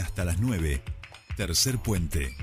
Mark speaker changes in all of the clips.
Speaker 1: hasta las 9. Tercer puente.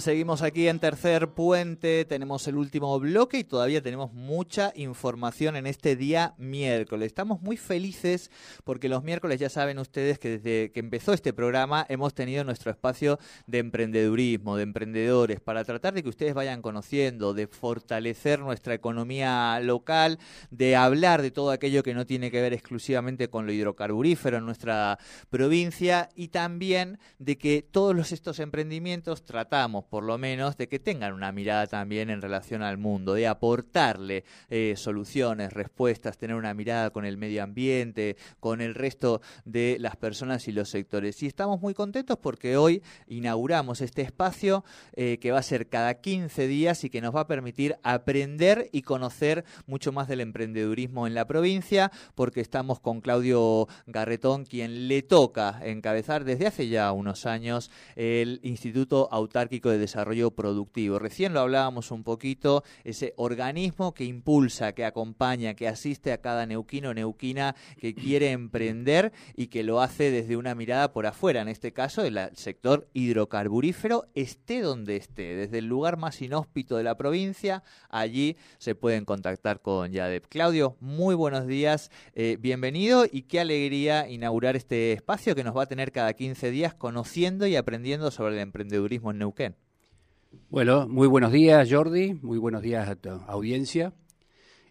Speaker 2: Seguimos aquí en Tercer Puente, tenemos el último bloque y todavía tenemos mucha información en este día miércoles. Estamos muy felices porque los miércoles ya saben ustedes que desde que empezó este programa hemos tenido nuestro espacio de emprendedurismo, de emprendedores, para tratar de que ustedes vayan conociendo, de fortalecer nuestra economía local, de hablar de todo aquello que no tiene que ver exclusivamente con lo hidrocarburífero en nuestra provincia y también de que todos estos emprendimientos tratamos, por lo menos, de que tengan una mirada también en relación al mundo, de aportarle eh, soluciones, respuestas, tener una mirada con el medio ambiente, con el resto de las personas y los sectores. Y estamos muy contentos porque hoy inauguramos este espacio eh, que va a ser cada 15 días y que nos va a permitir aprender y conocer mucho más del emprendedurismo en la provincia, porque estamos con Claudio Garretón, quien le toca encabezar desde hace ya unos años el Instituto Autárquico de Desarrollo Productivo. Recién lo hablábamos un poquito, ese organismo que impulsa, que acompaña, que asiste a cada neuquino o neuquina que quiere emprender y que lo hace desde una mirada por afuera, en este caso el sector hidrocarburífero, esté donde esté, desde el lugar más inhóspito de la provincia, allí se pueden contactar con Yadep. Claudio, muy buenos días, eh, bienvenido y qué alegría inaugurar este espacio que nos va a tener cada 15 días conociendo y aprendiendo sobre el emprendedurismo en Neuquén.
Speaker 3: Bueno, muy buenos días Jordi, muy buenos días a tu audiencia.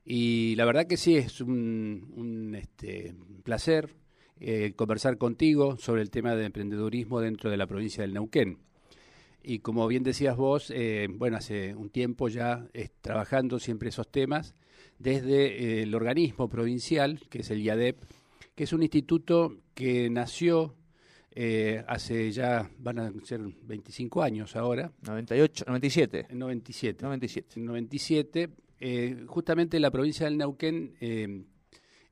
Speaker 3: Y la verdad que sí, es un, un este, placer eh, conversar contigo sobre el tema de emprendedurismo dentro de la provincia del Neuquén. Y como bien decías vos, eh, bueno, hace un tiempo ya trabajando siempre esos temas desde eh, el organismo provincial, que es el IADEP, que es un instituto que nació eh, hace ya, van a ser 25 años ahora.
Speaker 2: 98, 97.
Speaker 3: 97.
Speaker 2: 97.
Speaker 3: 97. Eh, justamente la provincia del Neuquén eh,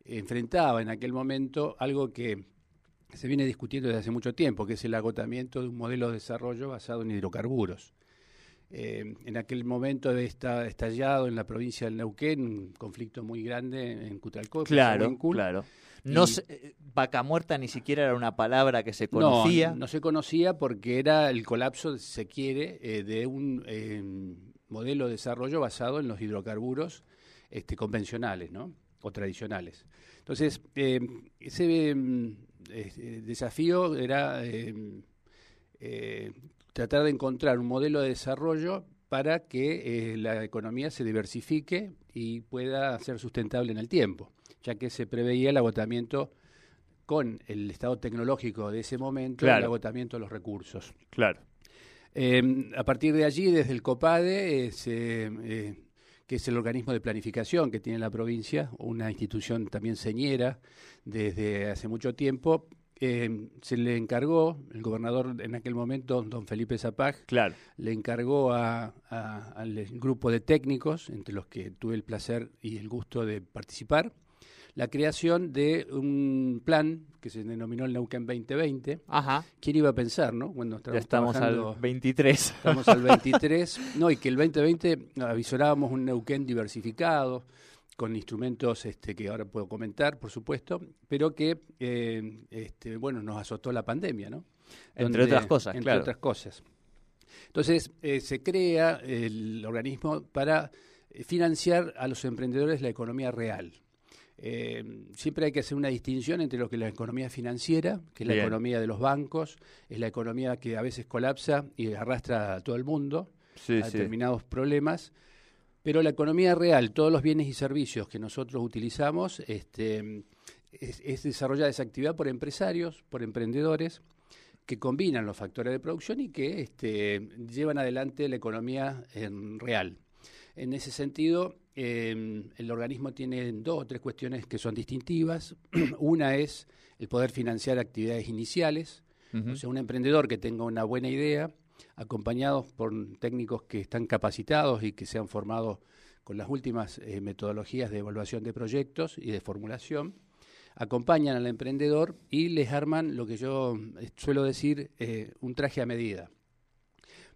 Speaker 3: enfrentaba en aquel momento algo que se viene discutiendo desde hace mucho tiempo, que es el agotamiento de un modelo de desarrollo basado en hidrocarburos. Eh, en aquel momento está estallado en la provincia del Neuquén un conflicto muy grande en Cutralcó.
Speaker 2: Claro, claro. No se, vaca muerta ni siquiera era una palabra que se conocía.
Speaker 3: No, no se conocía porque era el colapso, si se quiere, eh, de un eh, modelo de desarrollo basado en los hidrocarburos este, convencionales, ¿no? O tradicionales. Entonces, eh, ese desafío era tratar de encontrar un modelo de desarrollo para que la economía se diversifique y pueda ser sustentable en el tiempo ya que se preveía el agotamiento con el estado tecnológico de ese momento, el agotamiento de los recursos.
Speaker 2: Claro.
Speaker 3: Eh, a partir de allí, desde el COPADE, eh, que es el organismo de planificación que tiene la provincia, una institución también señera desde hace mucho tiempo, eh, se le encargó, el gobernador en aquel momento, don Felipe Zapag,
Speaker 2: claro.
Speaker 3: le encargó al grupo de técnicos, entre los que tuve el placer y el gusto de participar, la creación de un plan que se denominó el Neuquén 2020.
Speaker 2: Ajá.
Speaker 3: ¿Quién iba a pensar, no?
Speaker 2: Cuando ya estamos al 23.
Speaker 3: Estamos al 23. no, y que el 2020 avisorábamos un Neuquén diversificado, con instrumentos este, que ahora puedo comentar, por supuesto, pero que, eh, este, bueno, nos azotó la pandemia, ¿no?
Speaker 2: entre otras cosas,
Speaker 3: Entre otras cosas. Entonces, eh, se crea el organismo para financiar a los emprendedores la economía real. Eh, siempre hay que hacer una distinción entre lo que es la economía financiera, que es la economía de los bancos, es la economía que a veces colapsa y arrastra a todo el mundo a determinados problemas, pero la economía real, todos los bienes y servicios que nosotros utilizamos, este, es, desarrollar esa actividad por empresarios, por emprendedores, que combinan los factores de producción y que este, llevan adelante la economía en real. En ese sentido, eh, el organismo tiene dos o tres cuestiones que son distintivas. una es el poder financiar actividades iniciales, o sea, un emprendedor que tenga una buena idea acompañados por técnicos que están capacitados y que se han formado con las últimas eh, metodologías de evaluación de proyectos y de formulación, acompañan al emprendedor y les arman lo que yo eh, suelo decir, eh, un traje a medida.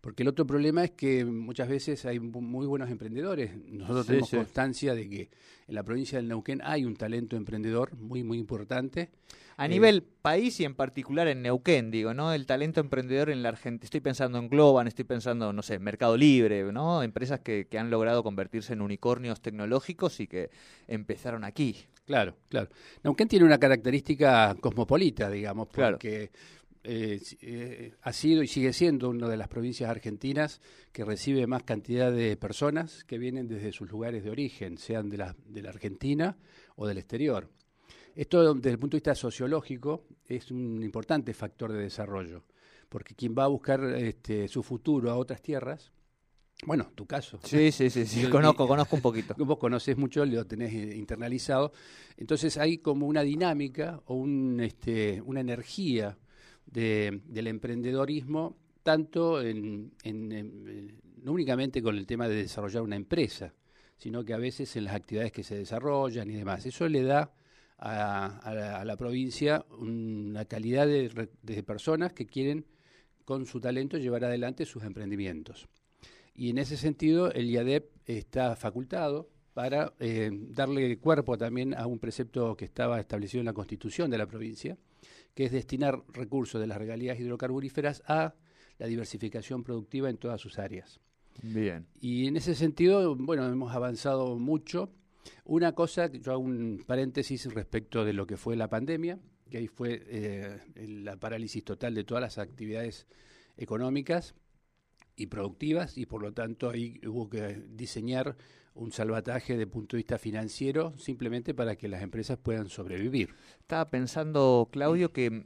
Speaker 3: Porque el otro problema es que muchas veces hay muy buenos emprendedores. Nosotros tenemos constancia de que en la provincia del Neuquén hay un talento emprendedor muy, muy importante.
Speaker 2: A nivel país y en particular en Neuquén, digo, ¿no? El talento emprendedor en la Argentina. Estoy pensando en Globan, estoy pensando, no sé, Mercado Libre, ¿no? Empresas que, que han logrado convertirse en unicornios tecnológicos y que empezaron aquí.
Speaker 3: Claro, claro. Neuquén tiene una característica cosmopolita, digamos, porque eh, eh, ha sido y sigue siendo una de las provincias argentinas que recibe más cantidad de personas que vienen desde sus lugares de origen, sean de la, de la Argentina o del exterior. Esto, desde el punto de vista sociológico, es un importante factor de desarrollo, porque quien va a buscar este, su futuro a otras tierras bueno, tu caso.
Speaker 2: Sí, sí, sí, sí. conozco, conozco un poquito.
Speaker 3: Vos conoces mucho, lo tenés eh, internalizado. Entonces hay como una dinámica o un, este, una energía de, del emprendedorismo, tanto en, no únicamente con el tema de desarrollar una empresa, sino que a veces en las actividades que se desarrollan y demás. Eso le da a, la, provincia una calidad de, de personas que quieren con su talento llevar adelante sus emprendimientos. Y en ese sentido, el IADEP está facultado para eh, darle cuerpo también a un precepto que estaba establecido en la Constitución de la provincia, que es destinar recursos de las regalías hidrocarburíferas a la diversificación productiva en todas sus áreas.
Speaker 2: Bien.
Speaker 3: Y en ese sentido, bueno, hemos avanzado mucho. Una cosa, yo hago un paréntesis respecto de lo que fue la pandemia, que ahí fue eh, la parálisis total de todas las actividades económicas, y productivas y por lo tanto ahí hubo que diseñar un salvataje de punto de vista financiero simplemente para que las empresas puedan sobrevivir.
Speaker 2: Estaba pensando, Claudio, que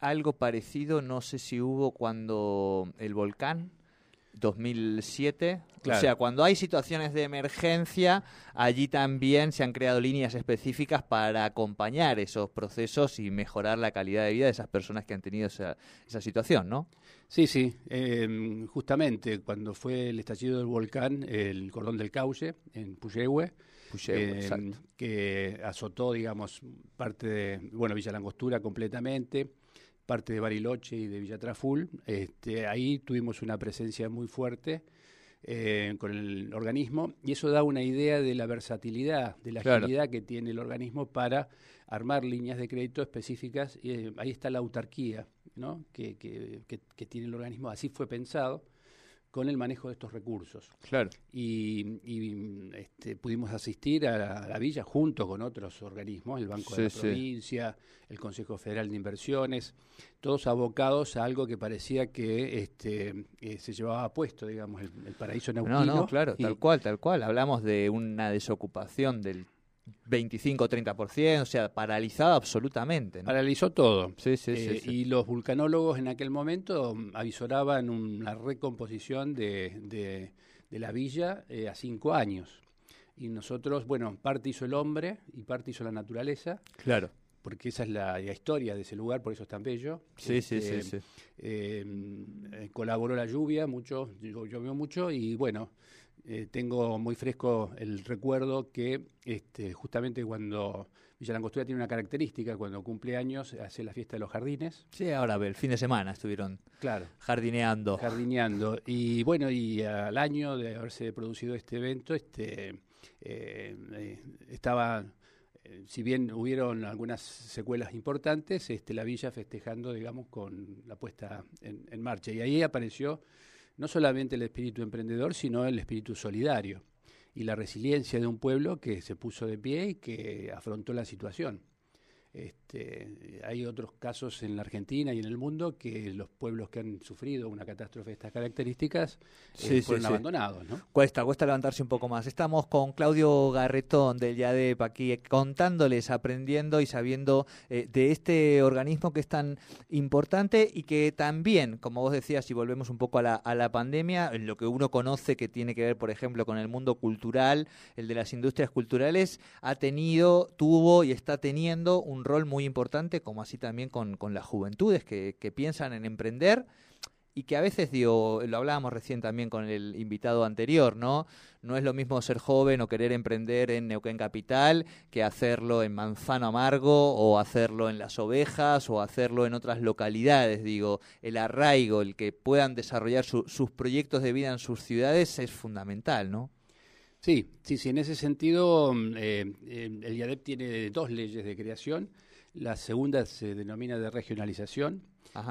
Speaker 2: algo parecido, no sé si hubo cuando el volcán 2007. O sea, cuando hay situaciones de emergencia, allí también se han creado líneas específicas para acompañar esos procesos y mejorar la calidad de vida de esas personas que han tenido esa, esa situación, ¿no?
Speaker 3: Sí, sí. Em, justamente cuando fue el estallido del volcán, el cordón del Cauce, en Puyehue, em, que azotó, digamos, parte de, bueno, Villa Langostura completamente parte de Bariloche y de Villatraful. Este, ahí tuvimos una presencia muy fuerte eh, con el organismo y eso da una idea de la versatilidad, de la agilidad que tiene el organismo para armar líneas de crédito específicas. Y, eh, ahí está la autarquía ¿no? que, que, que tiene el organismo, así fue pensado con el manejo de estos recursos.
Speaker 2: Claro.
Speaker 3: Y, este, pudimos asistir a la, villa junto con otros organismos, el Banco de la Provincia, el Consejo Federal de Inversiones, todos abocados a algo que parecía que este, eh, se llevaba puesto, digamos, el, paraíso neuquino.
Speaker 2: No, no, claro, tal cual, tal cual. Hablamos de una desocupación del 25-30%, o sea, paralizado absolutamente.
Speaker 3: Paralizó todo.
Speaker 2: Sí, sí, sí,
Speaker 3: eh, Y los vulcanólogos en aquel momento mm, avisoraban una recomposición de, de, la villa eh, a cinco años. Y nosotros, bueno, parte hizo el hombre y parte hizo la naturaleza.
Speaker 2: Claro.
Speaker 3: Porque esa es la, historia de ese lugar, por eso es tan bello.
Speaker 2: Sí, sí, sí.
Speaker 3: Este, eh, mm, colaboró la lluvia mucho, llovió mucho y bueno, eh, tengo muy fresco el recuerdo que este, justamente cuando Villa Langostura tiene una característica, cuando cumple años hace la fiesta de los jardines.
Speaker 2: Sí, ahora el fin de semana estuvieron
Speaker 3: claro.
Speaker 2: jardineando.
Speaker 3: Jardineando. Y bueno, y al año de haberse producido este evento, este eh, eh, estaba si bien hubieron algunas secuelas importantes, este, la villa festejando, digamos, con la puesta en marcha. Y ahí apareció no solamente el espíritu emprendedor, sino el espíritu solidario y la resiliencia de un pueblo que se puso de pie y que afrontó la situación. Este, hay otros casos en la Argentina y en el mundo que los pueblos que han sufrido una catástrofe de estas características eh, fueron abandonados. ¿no?
Speaker 2: Cuesta, cuesta levantarse un poco más. Estamos con Claudio Garretón del YADEP aquí eh, contándoles, aprendiendo y sabiendo eh, de este organismo que es tan importante y que también, como vos decías, si volvemos un poco a la, a la pandemia, en lo que uno conoce que tiene que ver, por ejemplo, con el mundo cultural, el de las industrias culturales, ha tenido, tuvo y está teniendo un rol muy importante, como así también con, las juventudes que, piensan en emprender y que a veces, digo, lo hablábamos recién también con el invitado anterior, ¿no? No es lo mismo ser joven o querer emprender en Neuquén Capital que hacerlo en Manzano Amargo o hacerlo en Las Ovejas o hacerlo en otras localidades, digo, el arraigo, el que puedan desarrollar sus proyectos de vida en sus ciudades es fundamental, ¿no?
Speaker 3: Sí, sí, sí, en ese sentido mm, eh, eh, el IADEP tiene dos leyes de creación, la segunda se denomina de regionalización,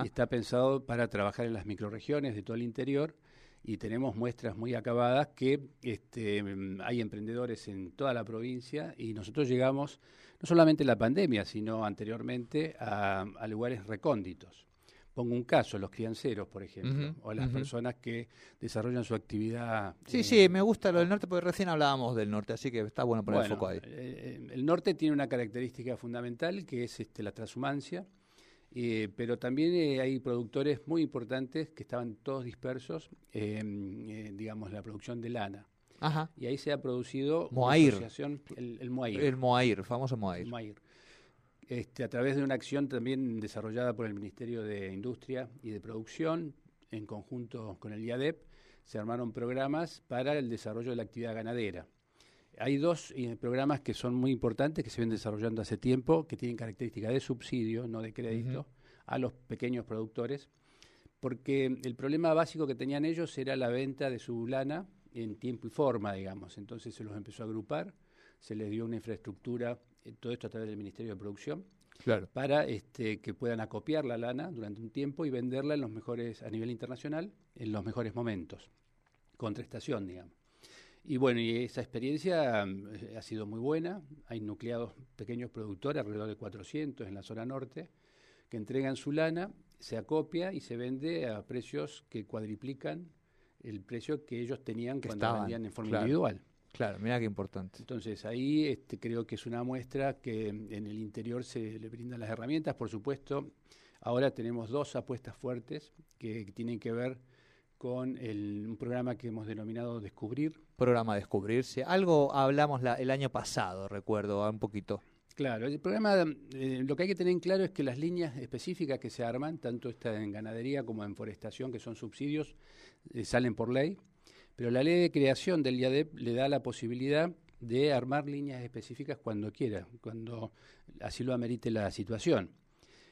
Speaker 3: está pensado para trabajar en las microregiones de todo el interior. Y tenemos muestras muy acabadas que este, hay emprendedores en toda la provincia y nosotros llegamos no solamente en la pandemia, sino anteriormente a, lugares recónditos. Pongo un caso, los crianceros, por ejemplo, o las personas que desarrollan su actividad.
Speaker 2: Sí, sí, me gusta lo del norte porque recién hablábamos del norte, así que está bueno poner el foco ahí.
Speaker 3: Eh, el norte tiene una característica fundamental que es este, la transhumancia eh, pero también eh, hay productores muy importantes que estaban todos dispersos, eh, digamos, la producción de lana. Y ahí se ha producido
Speaker 2: Moair.
Speaker 3: el, el Moair.
Speaker 2: El Moair, famoso Moair.
Speaker 3: Moair. Este, a través de una acción también desarrollada por el Ministerio de Industria y de Producción, en conjunto con el IADEP, se armaron programas para el desarrollo de la actividad ganadera. Hay dos eh, programas que son muy importantes, que se vienen desarrollando hace tiempo, que tienen características de subsidio, no de crédito, a los pequeños productores, porque el problema básico que tenían ellos era la venta de su lana en tiempo y forma, digamos. Entonces se los empezó a agrupar, se les dio una infraestructura, eh, todo esto a través del Ministerio de Producción, para este, que puedan acopiar la lana durante un tiempo y venderla en los mejores, a nivel internacional, en los mejores momentos, contra estación, digamos. Y bueno, y esa experiencia mm, ha sido muy buena. Hay nucleados pequeños productores, alrededor de 400 en la zona norte, que entregan su lana, se acopia y se vende a precios que cuadriplican el precio que ellos tenían cuando vendían en forma individual.
Speaker 2: Claro, mira qué importante.
Speaker 3: Entonces ahí este, creo que es una muestra que en el interior se le brindan las herramientas. Por supuesto, ahora tenemos dos apuestas fuertes que tienen que ver con un programa que hemos denominado Descubrir.
Speaker 2: Programa Descubrirse. Algo hablamos el año pasado, recuerdo, un poquito.
Speaker 3: Claro, el programa, eh, lo que hay que tener en claro es que las líneas específicas que se arman, tanto esta en ganadería como en forestación, que son subsidios, eh, salen por ley, pero la ley de creación del IADEP le da la posibilidad de armar líneas específicas cuando quiera, cuando así lo amerite la situación.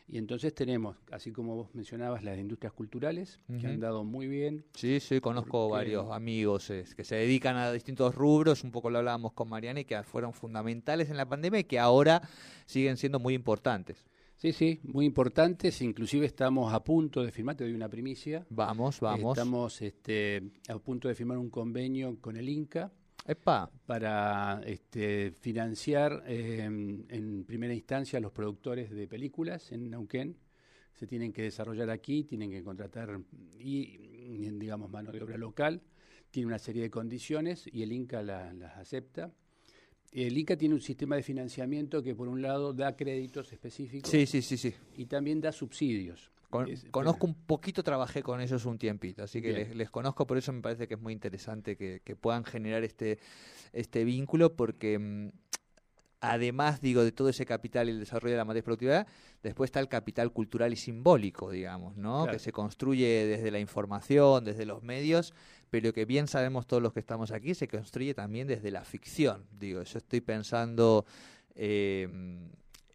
Speaker 3: Y entonces tenemos, así como vos mencionabas, las industrias culturales, que han dado muy bien.
Speaker 2: Sí, sí, conozco varios amigos que se dedican a distintos rubros, un poco lo hablábamos con Mariana, y que fueron fundamentales en la pandemia y que ahora siguen siendo muy importantes.
Speaker 3: Sí, sí, muy importantes. Inclusive estamos a punto de firmar, te doy una primicia.
Speaker 2: Vamos, vamos.
Speaker 3: Estamos este, a punto de firmar un convenio con el INCA para este, financiar em, en primera instancia a los productores de películas en Neuquén. Se tienen que desarrollar aquí, tienen que contratar y, digamos, mano de obra local. Tiene una serie de condiciones y el INCA las acepta. El INCA tiene un sistema de financiamiento que, por un lado, da créditos específicos.
Speaker 2: Sí, sí, sí, sí.
Speaker 3: Y también da subsidios
Speaker 2: conozco un poquito, trabajé con ellos un tiempito, así que les, conozco, por eso me parece que es muy interesante que, puedan generar este, este vínculo, porque mm, además, digo, de todo ese capital y el desarrollo de la matriz productividad, después está el capital cultural y simbólico, digamos, ¿no? Que se construye desde la información, desde los medios, pero que bien sabemos todos los que estamos aquí, se construye también desde la ficción. Digo, yo estoy pensando... Eh,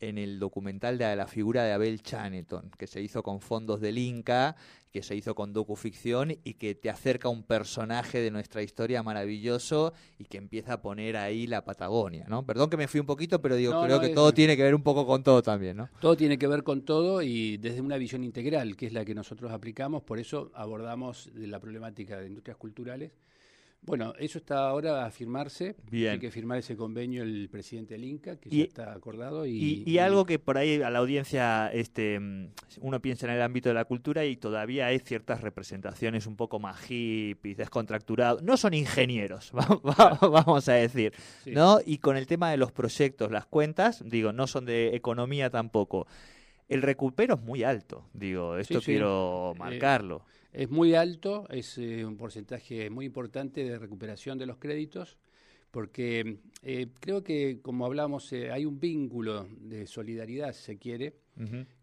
Speaker 2: en el documental de la figura de Abel Chaneton, que se hizo con fondos del Inca, que se hizo con docuficción y que te acerca a un personaje de nuestra historia maravilloso y que empieza a poner ahí la Patagonia, ¿no? Perdón que me fui un poquito, pero digo, creo que todo tiene que ver un poco con todo también, ¿no?
Speaker 3: Todo tiene que ver con todo y desde una visión integral, que es la que nosotros aplicamos, por eso abordamos la problemática de industrias culturales bueno, eso está ahora a firmarse. Bien. Hay que firmar ese convenio el presidente del Inca, que ya está acordado.
Speaker 2: Y, y, algo que por ahí a la audiencia este, uno piensa en el ámbito de la cultura y todavía hay ciertas representaciones un poco más hippies, descontracturados. No son ingenieros, vamos a decir. ¿no? Y con el tema de los proyectos, las cuentas, digo, no son de economía tampoco. El recupero es muy alto, digo, esto quiero eh, marcarlo.
Speaker 3: Es muy alto, es eh, un porcentaje muy importante de recuperación de los créditos, porque eh, creo que, como hablamos, hay un vínculo de solidaridad, si se quiere,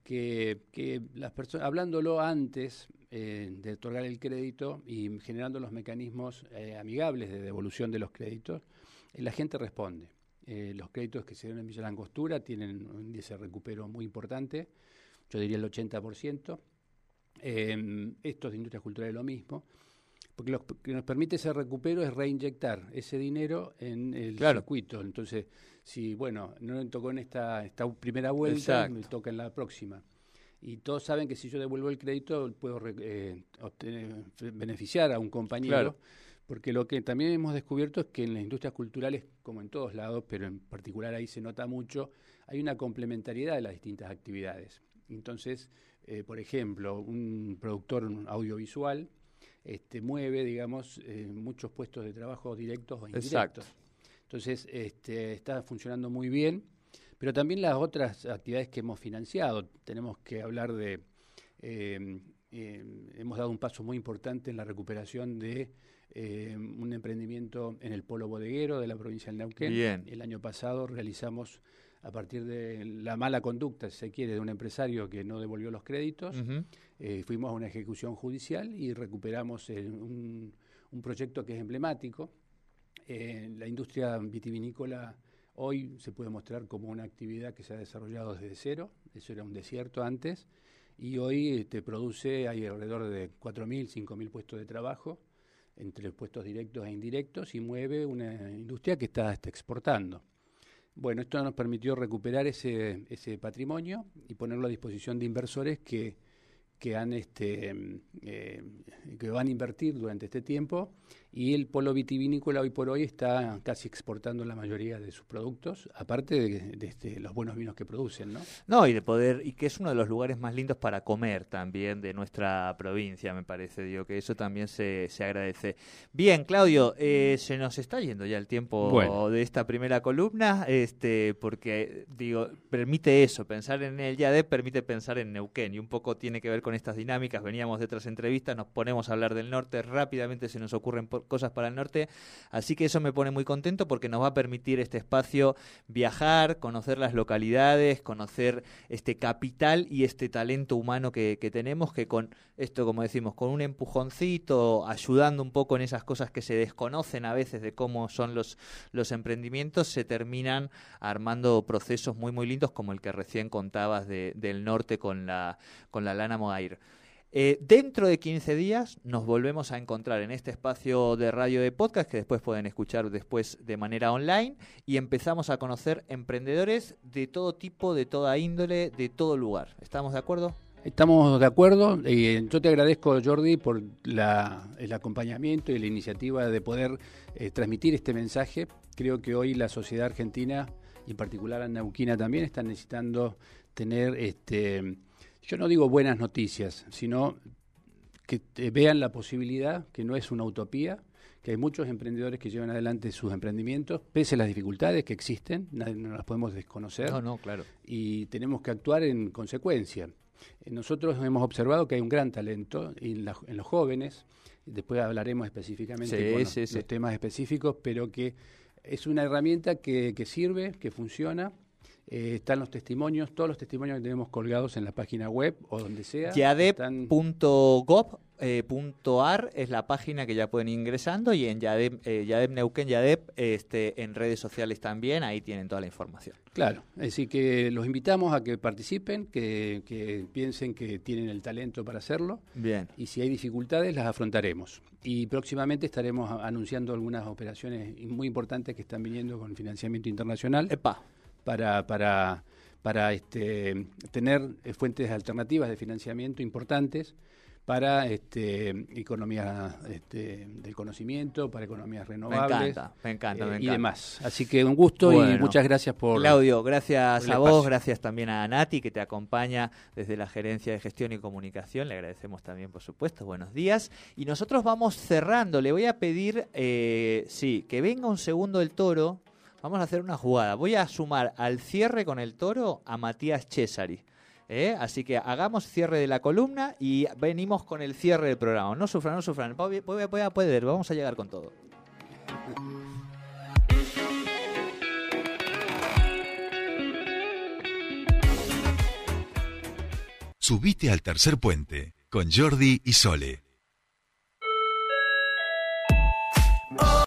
Speaker 3: que, que las personas, hablándolo antes eh, de otorgar el crédito y generando los mecanismos eh, amigables de devolución de los créditos, eh, la gente responde. los créditos que se dieron en Villa Langostura tienen un índice de recupero muy importante, yo diría el 80%. Estos de industria cultural es lo mismo porque lo que nos permite ese recupero es reinyectar ese dinero en el circuito. Entonces, si, bueno, no me tocó en esta, esta primera vuelta, me toca en la próxima. Y todos saben que si yo devuelvo el crédito, puedo eh, obtener, beneficiar a un compañero. Porque lo que también hemos descubierto es que en las industrias culturales, como en todos lados, pero en particular ahí se nota mucho, hay una complementariedad de las distintas actividades. Entonces, eh, por ejemplo, un productor audiovisual este, mueve, digamos, eh, muchos puestos de trabajo directos o indirectos. Entonces, este, está funcionando muy bien, pero también las otras actividades que hemos financiado. Tenemos que hablar de, em, em, hemos dado un paso muy importante en la recuperación de em, un emprendimiento en el polo bodeguero de la provincia del Neuquén. El año pasado realizamos a partir de la mala conducta, si se quiere, de un empresario que no devolvió los créditos, eh, fuimos a una ejecución judicial y recuperamos eh, un, proyecto que es emblemático. Eh, la industria vitivinícola hoy se puede mostrar como una actividad que se ha desarrollado desde cero, eso era un desierto antes, y hoy te produce, hay alrededor de 4.000, 5.000 puestos de trabajo, entre puestos directos e indirectos, y mueve una industria que está, está exportando. Bueno, esto nos permitió recuperar ese, ese patrimonio y ponerlo a disposición de inversores que, que, han, este, eh, que van a invertir durante este tiempo y el polo vitivinícola hoy por hoy está casi exportando la mayoría de sus productos, aparte de, este, los buenos vinos que producen, ¿no?
Speaker 2: No, y de poder, y que es uno de los lugares más lindos para comer también de nuestra provincia, me parece, digo, que eso también se, se agradece. Bien, Claudio, eh, se nos está yendo ya el tiempo de esta primera columna, este, porque, digo, permite eso, pensar en el YADEP permite pensar en Neuquén, y un poco tiene que ver con estas dinámicas, veníamos de otras entrevistas, nos ponemos a hablar del norte, rápidamente se nos ocurren cosas para el norte. Así que eso me pone muy contento porque nos va a permitir este espacio viajar, conocer las localidades, conocer este capital y este talento humano que, tenemos, que con esto, como decimos, con un empujoncito, ayudando un poco en esas cosas que se desconocen a veces de cómo son los, los emprendimientos, se terminan armando procesos muy, muy lindos como el que recién contabas del norte con la, con la lana Moair. Eh, dentro de 15 días nos volvemos a encontrar en este espacio de radio de podcast que después pueden escuchar después de manera online y empezamos a conocer emprendedores de todo tipo, de toda índole, de todo lugar. ¿Estamos de acuerdo?
Speaker 3: Estamos de acuerdo. Eh, yo te agradezco, Jordi, por el acompañamiento y la iniciativa de poder eh, transmitir este mensaje. Creo que hoy la sociedad argentina, y en particular la neuquina también, está necesitando tener este yo no digo buenas noticias, sino que vean la posibilidad, que no es una utopía, que hay muchos emprendedores que llevan adelante sus emprendimientos, pese a las dificultades que existen, no las podemos desconocer.
Speaker 2: No, no, claro.
Speaker 3: Y tenemos que actuar en consecuencia. Eh, nosotros hemos observado que hay un gran talento en, los jóvenes, después hablaremos específicamente de los, temas específicos, pero que es una herramienta que, que sirve, que funciona eh, están los testimonios, todos los testimonios que tenemos colgados en la página web o donde sea.
Speaker 2: Yadep.gov.ar es la página que ya pueden ir ingresando y en Yadep, eh, Yadep Neuquén Yadep este, en redes sociales también, ahí tienen toda la información.
Speaker 3: Claro, así que los invitamos a que participen, que, que piensen que tienen el talento para hacerlo.
Speaker 2: Bien.
Speaker 3: Y si hay dificultades, las afrontaremos. Y próximamente estaremos anunciando algunas operaciones muy importantes que están viniendo con financiamiento internacional.
Speaker 2: Epa
Speaker 3: para, para, para este, tener eh, fuentes alternativas de financiamiento importantes para este, economía este, del conocimiento, para economías renovables. Me
Speaker 2: encanta, me encanta,
Speaker 3: eh, Y demás. Así que un gusto y muchas gracias por.
Speaker 2: Claudio, gracias a vos, gracias también a Nati que te acompaña desde la Gerencia de Gestión y Comunicación. Le agradecemos también, por supuesto. Buenos días. Y nosotros vamos cerrando. Le voy a pedir, eh, sí, que venga un segundo el toro Vamos a hacer una jugada. Voy a sumar al cierre con el toro a Matías Cesari. ¿eh? Así que hagamos cierre de la columna y venimos con el cierre del programa. No sufran, no sufran. Voy a poder, vamos a llegar con todo.
Speaker 1: Subite al tercer puente con Jordi y Sole.